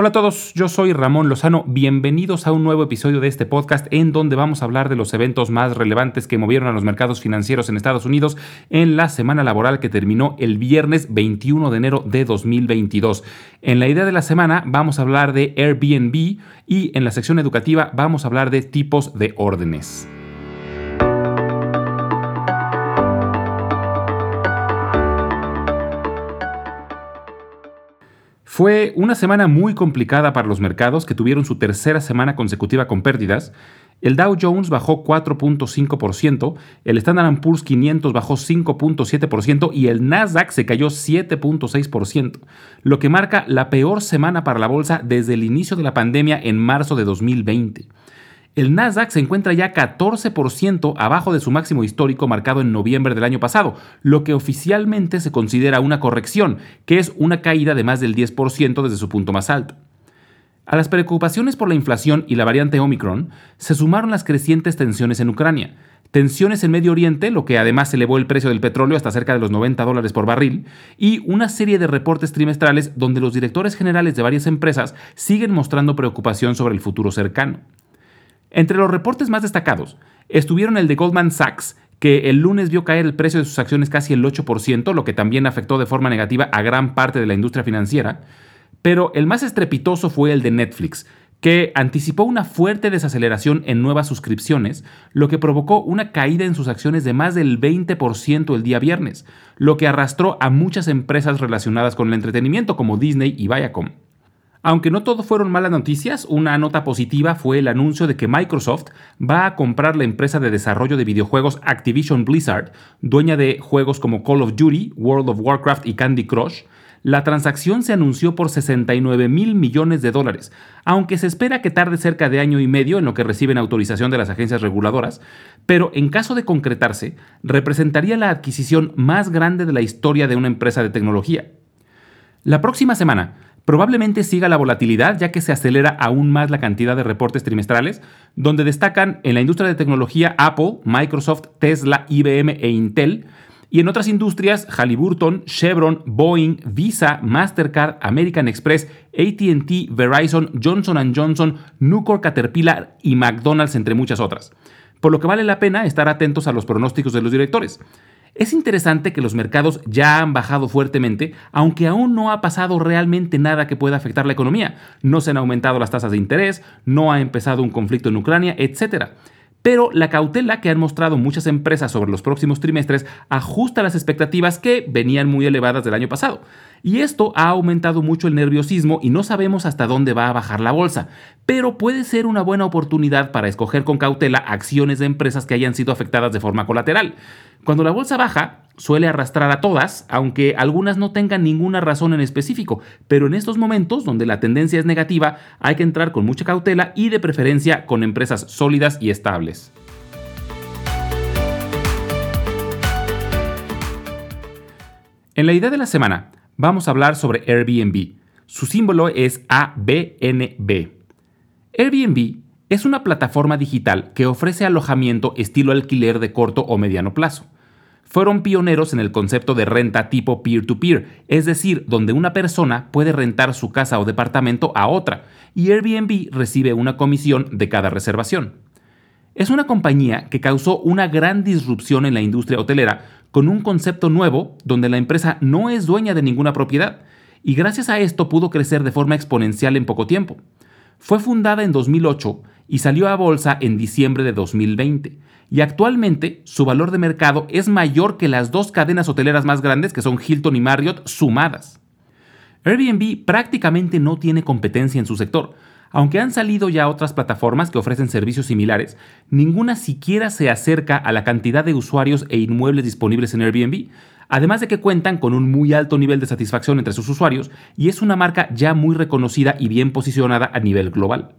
Hola a todos, yo soy Ramón Lozano, bienvenidos a un nuevo episodio de este podcast en donde vamos a hablar de los eventos más relevantes que movieron a los mercados financieros en Estados Unidos en la semana laboral que terminó el viernes 21 de enero de 2022. En la idea de la semana vamos a hablar de Airbnb y en la sección educativa vamos a hablar de tipos de órdenes. Fue una semana muy complicada para los mercados que tuvieron su tercera semana consecutiva con pérdidas. El Dow Jones bajó 4.5%, el Standard Poor's 500 bajó 5.7% y el Nasdaq se cayó 7.6%, lo que marca la peor semana para la bolsa desde el inicio de la pandemia en marzo de 2020 el Nasdaq se encuentra ya 14% abajo de su máximo histórico marcado en noviembre del año pasado, lo que oficialmente se considera una corrección, que es una caída de más del 10% desde su punto más alto. A las preocupaciones por la inflación y la variante Omicron se sumaron las crecientes tensiones en Ucrania, tensiones en Medio Oriente, lo que además elevó el precio del petróleo hasta cerca de los 90 dólares por barril, y una serie de reportes trimestrales donde los directores generales de varias empresas siguen mostrando preocupación sobre el futuro cercano. Entre los reportes más destacados estuvieron el de Goldman Sachs, que el lunes vio caer el precio de sus acciones casi el 8%, lo que también afectó de forma negativa a gran parte de la industria financiera, pero el más estrepitoso fue el de Netflix, que anticipó una fuerte desaceleración en nuevas suscripciones, lo que provocó una caída en sus acciones de más del 20% el día viernes, lo que arrastró a muchas empresas relacionadas con el entretenimiento como Disney y Viacom. Aunque no todo fueron malas noticias, una nota positiva fue el anuncio de que Microsoft va a comprar la empresa de desarrollo de videojuegos Activision Blizzard, dueña de juegos como Call of Duty, World of Warcraft y Candy Crush. La transacción se anunció por 69 mil millones de dólares, aunque se espera que tarde cerca de año y medio en lo que reciben autorización de las agencias reguladoras, pero en caso de concretarse, representaría la adquisición más grande de la historia de una empresa de tecnología. La próxima semana, Probablemente siga la volatilidad ya que se acelera aún más la cantidad de reportes trimestrales, donde destacan en la industria de tecnología Apple, Microsoft, Tesla, IBM e Intel, y en otras industrias Halliburton, Chevron, Boeing, Visa, Mastercard, American Express, ATT, Verizon, Johnson Johnson, Nucor, Caterpillar y McDonald's, entre muchas otras. Por lo que vale la pena estar atentos a los pronósticos de los directores. Es interesante que los mercados ya han bajado fuertemente, aunque aún no ha pasado realmente nada que pueda afectar la economía. No se han aumentado las tasas de interés, no ha empezado un conflicto en Ucrania, etc. Pero la cautela que han mostrado muchas empresas sobre los próximos trimestres ajusta las expectativas que venían muy elevadas del año pasado. Y esto ha aumentado mucho el nerviosismo y no sabemos hasta dónde va a bajar la bolsa. Pero puede ser una buena oportunidad para escoger con cautela acciones de empresas que hayan sido afectadas de forma colateral. Cuando la bolsa baja, suele arrastrar a todas, aunque algunas no tengan ninguna razón en específico, pero en estos momentos, donde la tendencia es negativa, hay que entrar con mucha cautela y de preferencia con empresas sólidas y estables. En la idea de la semana, vamos a hablar sobre Airbnb. Su símbolo es ABNB. Airbnb es una plataforma digital que ofrece alojamiento estilo alquiler de corto o mediano plazo. Fueron pioneros en el concepto de renta tipo peer-to-peer, es decir, donde una persona puede rentar su casa o departamento a otra y Airbnb recibe una comisión de cada reservación. Es una compañía que causó una gran disrupción en la industria hotelera con un concepto nuevo donde la empresa no es dueña de ninguna propiedad y gracias a esto pudo crecer de forma exponencial en poco tiempo. Fue fundada en 2008 y salió a bolsa en diciembre de 2020. Y actualmente su valor de mercado es mayor que las dos cadenas hoteleras más grandes que son Hilton y Marriott sumadas. Airbnb prácticamente no tiene competencia en su sector. Aunque han salido ya otras plataformas que ofrecen servicios similares, ninguna siquiera se acerca a la cantidad de usuarios e inmuebles disponibles en Airbnb, además de que cuentan con un muy alto nivel de satisfacción entre sus usuarios y es una marca ya muy reconocida y bien posicionada a nivel global.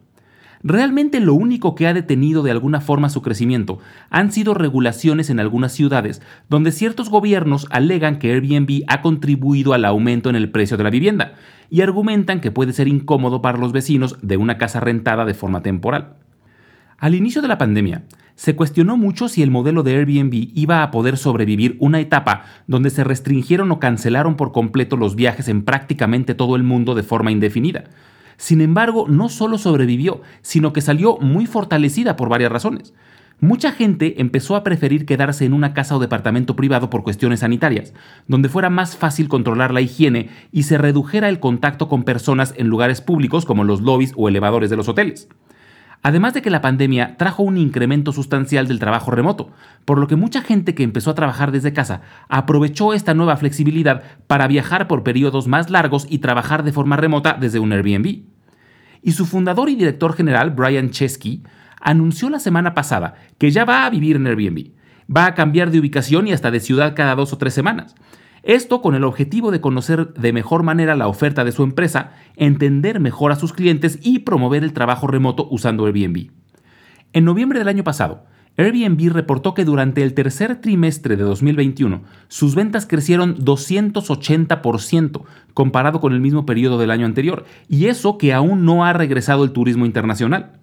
Realmente lo único que ha detenido de alguna forma su crecimiento han sido regulaciones en algunas ciudades, donde ciertos gobiernos alegan que Airbnb ha contribuido al aumento en el precio de la vivienda, y argumentan que puede ser incómodo para los vecinos de una casa rentada de forma temporal. Al inicio de la pandemia, se cuestionó mucho si el modelo de Airbnb iba a poder sobrevivir una etapa donde se restringieron o cancelaron por completo los viajes en prácticamente todo el mundo de forma indefinida Sin embargo, no solo sobrevivió, sino que salió muy fortalecida por varias razones. Mucha gente empezó a preferir quedarse en una casa o departamento privado por cuestiones sanitarias, donde fuera más fácil controlar la higiene y se redujera el contacto con personas en lugares públicos como los lobbies o elevadores de los hoteles. Además de que la pandemia trajo un incremento sustancial del trabajo remoto, por lo que mucha gente que empezó a trabajar desde casa aprovechó esta nueva flexibilidad para viajar por periodos más largos y trabajar de forma remota desde un Airbnb. Y su fundador y director general, Brian Chesky, anunció la semana pasada que ya va a vivir en Airbnb. Va a cambiar de ubicación y hasta de ciudad cada dos o tres semanas. Esto con el objetivo de conocer de mejor manera la oferta de su empresa, entender mejor a sus clientes y promover el trabajo remoto usando Airbnb. En noviembre del año pasado, Airbnb reportó que durante el tercer trimestre de 2021 sus ventas crecieron 280% comparado con el mismo periodo del año anterior, y eso que aún no ha regresado el turismo internacional.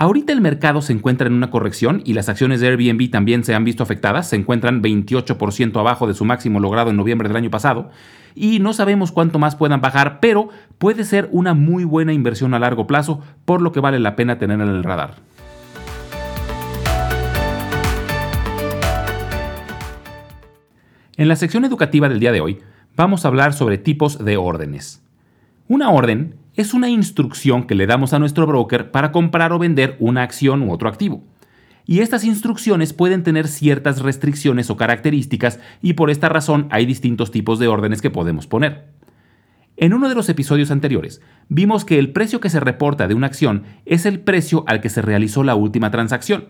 Ahorita el mercado se encuentra en una corrección y las acciones de Airbnb también se han visto afectadas, se encuentran 28% abajo de su máximo logrado en noviembre del año pasado y no sabemos cuánto más puedan bajar, pero puede ser una muy buena inversión a largo plazo, por lo que vale la pena tener en el radar. En la sección educativa del día de hoy vamos a hablar sobre tipos de órdenes. Una orden es una instrucción que le damos a nuestro broker para comprar o vender una acción u otro activo. Y estas instrucciones pueden tener ciertas restricciones o características y por esta razón hay distintos tipos de órdenes que podemos poner. En uno de los episodios anteriores, vimos que el precio que se reporta de una acción es el precio al que se realizó la última transacción.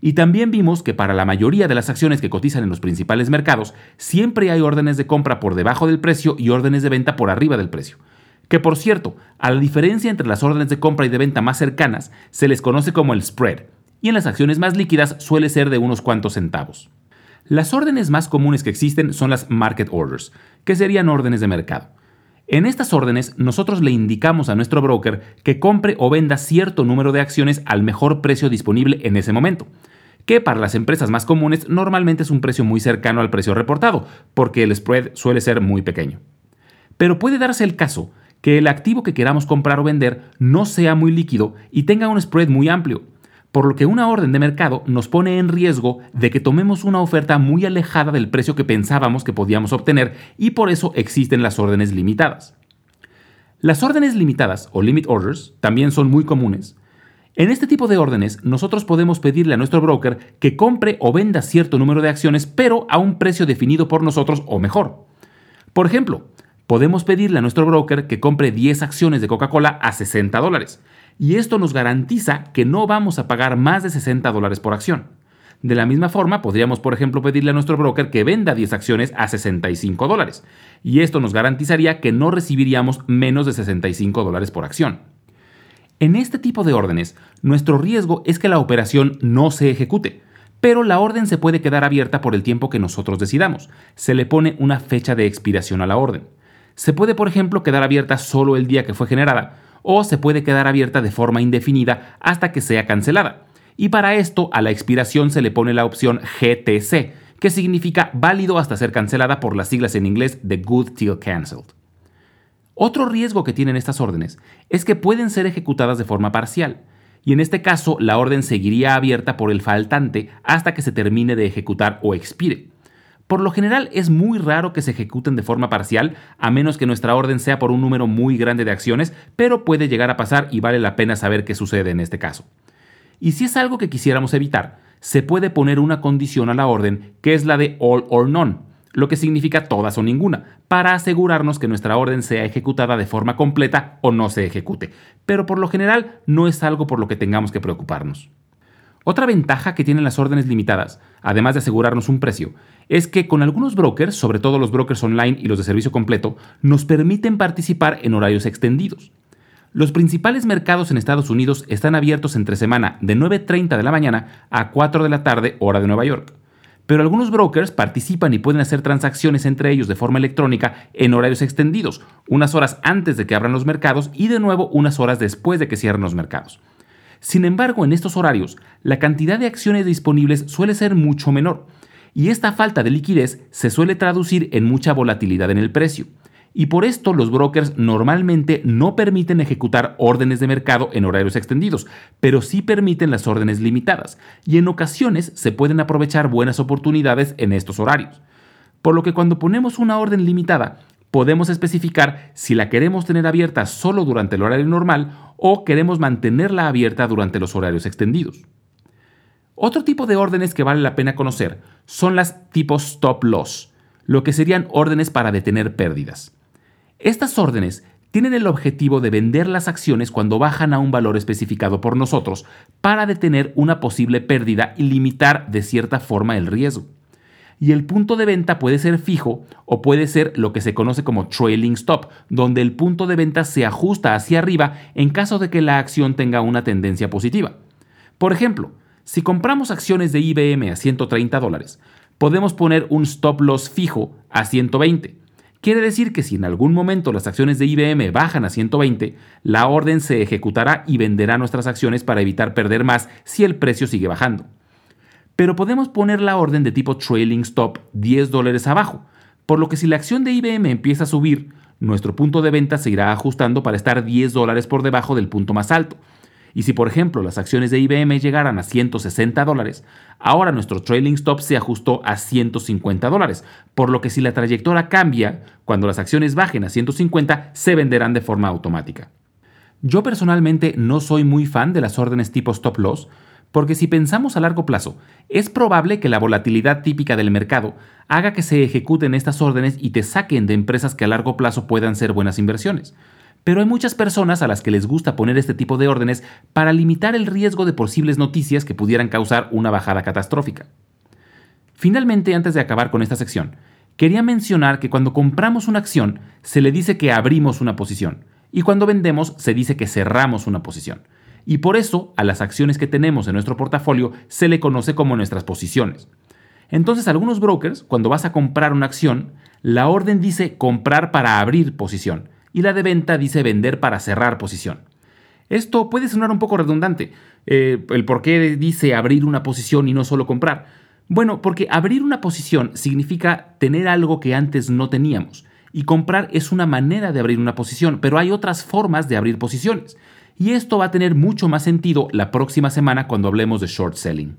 Y también vimos que para la mayoría de las acciones que cotizan en los principales mercados, siempre hay órdenes de compra por debajo del precio y órdenes de venta por arriba del precio que por cierto, a la diferencia entre las órdenes de compra y de venta más cercanas, se les conoce como el spread, y en las acciones más líquidas suele ser de unos cuantos centavos. Las órdenes más comunes que existen son las market orders, que serían órdenes de mercado. En estas órdenes, nosotros le indicamos a nuestro broker que compre o venda cierto número de acciones al mejor precio disponible en ese momento, que para las empresas más comunes normalmente es un precio muy cercano al precio reportado, porque el spread suele ser muy pequeño. Pero puede darse el caso que el activo que queramos comprar o vender no sea muy líquido y tenga un spread muy amplio, por lo que una orden de mercado nos pone en riesgo de que tomemos una oferta muy alejada del precio que pensábamos que podíamos obtener y por eso existen las órdenes limitadas. Las órdenes limitadas o limit orders también son muy comunes. En este tipo de órdenes, nosotros podemos pedirle a nuestro broker que compre o venda cierto número de acciones, pero a un precio definido por nosotros o mejor. Por ejemplo, podemos pedirle a nuestro broker que compre 10 acciones de Coca-Cola a 60 dólares. Y esto nos garantiza que no vamos a pagar más de 60 dólares por acción. De la misma forma, podríamos, por ejemplo, pedirle a nuestro broker que venda 10 acciones a 65 dólares. Y esto nos garantizaría que no recibiríamos menos de 65 dólares por acción. En este tipo de órdenes, nuestro riesgo es que la operación no se ejecute, pero la orden se puede quedar abierta por el tiempo que nosotros decidamos. Se le pone una fecha de expiración a la orden. Se puede, por ejemplo, quedar abierta solo el día que fue generada, o se puede quedar abierta de forma indefinida hasta que sea cancelada. Y para esto, a la expiración se le pone la opción GTC, que significa válido hasta ser cancelada por las siglas en inglés de Good Till Cancelled. Otro riesgo que tienen estas órdenes es que pueden ser ejecutadas de forma parcial, y en este caso la orden seguiría abierta por el faltante hasta que se termine de ejecutar o expire. Por lo general es muy raro que se ejecuten de forma parcial, a menos que nuestra orden sea por un número muy grande de acciones, pero puede llegar a pasar y vale la pena saber qué sucede en este caso. Y si es algo que quisiéramos evitar, se puede poner una condición a la orden que es la de all or none, lo que significa todas o ninguna, para asegurarnos que nuestra orden sea ejecutada de forma completa o no se ejecute, pero por lo general no es algo por lo que tengamos que preocuparnos. Otra ventaja que tienen las órdenes limitadas, además de asegurarnos un precio, es que con algunos brokers, sobre todo los brokers online y los de servicio completo, nos permiten participar en horarios extendidos. Los principales mercados en Estados Unidos están abiertos entre semana de 9.30 de la mañana a 4 de la tarde hora de Nueva York. Pero algunos brokers participan y pueden hacer transacciones entre ellos de forma electrónica en horarios extendidos, unas horas antes de que abran los mercados y de nuevo unas horas después de que cierren los mercados. Sin embargo, en estos horarios, la cantidad de acciones disponibles suele ser mucho menor, y esta falta de liquidez se suele traducir en mucha volatilidad en el precio. y por esto los brokers normalmente no permiten ejecutar órdenes de mercado en horarios extendidos, pero sí permiten las órdenes limitadas, y en ocasiones se pueden aprovechar buenas oportunidades en estos horarios. Por lo que cuando ponemos una orden limitada, podemos especificar si la queremos tener abierta solo durante el horario normal o queremos mantenerla abierta durante los horarios extendidos. Otro tipo de órdenes que vale la pena conocer son las tipos stop loss, lo que serían órdenes para detener pérdidas. Estas órdenes tienen el objetivo de vender las acciones cuando bajan a un valor especificado por nosotros para detener una posible pérdida y limitar de cierta forma el riesgo. Y el punto de venta puede ser fijo o puede ser lo que se conoce como trailing stop, donde el punto de venta se ajusta hacia arriba en caso de que la acción tenga una tendencia positiva. Por ejemplo, si compramos acciones de IBM a 130 dólares, podemos poner un stop loss fijo a 120 Quiere decir que si en algún momento las acciones de IBM bajan a 120, la orden se ejecutará y venderá nuestras acciones para evitar perder más si el precio sigue bajando. Pero podemos poner la orden de tipo trailing stop 10 dólares abajo, por lo que si la acción de IBM empieza a subir, nuestro punto de venta se irá ajustando para estar 10 dólares por debajo del punto más alto, y si por ejemplo las acciones de IBM llegaran a 160 dólares, ahora nuestro trailing stop se ajustó a 150 dólares, por lo que si la trayectoria cambia, cuando las acciones bajen a 150 se venderán de forma automática. Yo personalmente no soy muy fan de las órdenes tipo stop loss, porque si pensamos a largo plazo, es probable que la volatilidad típica del mercado haga que se ejecuten estas órdenes y te saquen de empresas que a largo plazo puedan ser buenas inversiones. Pero hay muchas personas a las que les gusta poner este tipo de órdenes para limitar el riesgo de posibles noticias que pudieran causar una bajada catastrófica. Finalmente, antes de acabar con esta sección, quería mencionar que cuando compramos una acción se le dice que abrimos una posición y cuando vendemos se dice que cerramos una posición. Y por eso a las acciones que tenemos en nuestro portafolio se le conoce como nuestras posiciones. Entonces algunos brokers, cuando vas a comprar una acción, la orden dice comprar para abrir posición y la de venta dice vender para cerrar posición. Esto puede sonar un poco redundante. Eh, el por qué dice abrir una posición y no solo comprar. Bueno, porque abrir una posición significa tener algo que antes no teníamos. Y comprar es una manera de abrir una posición, pero hay otras formas de abrir posiciones. Y esto va a tener mucho más sentido la próxima semana cuando hablemos de short selling.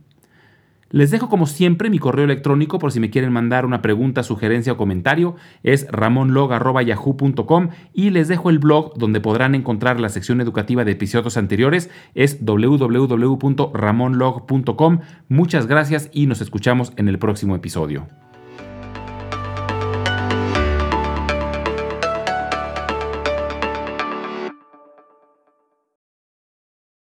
Les dejo como siempre mi correo electrónico por si me quieren mandar una pregunta, sugerencia o comentario. Es ramonlog.yahoo.com y les dejo el blog donde podrán encontrar la sección educativa de episodios anteriores. Es www.ramonlog.com. Muchas gracias y nos escuchamos en el próximo episodio.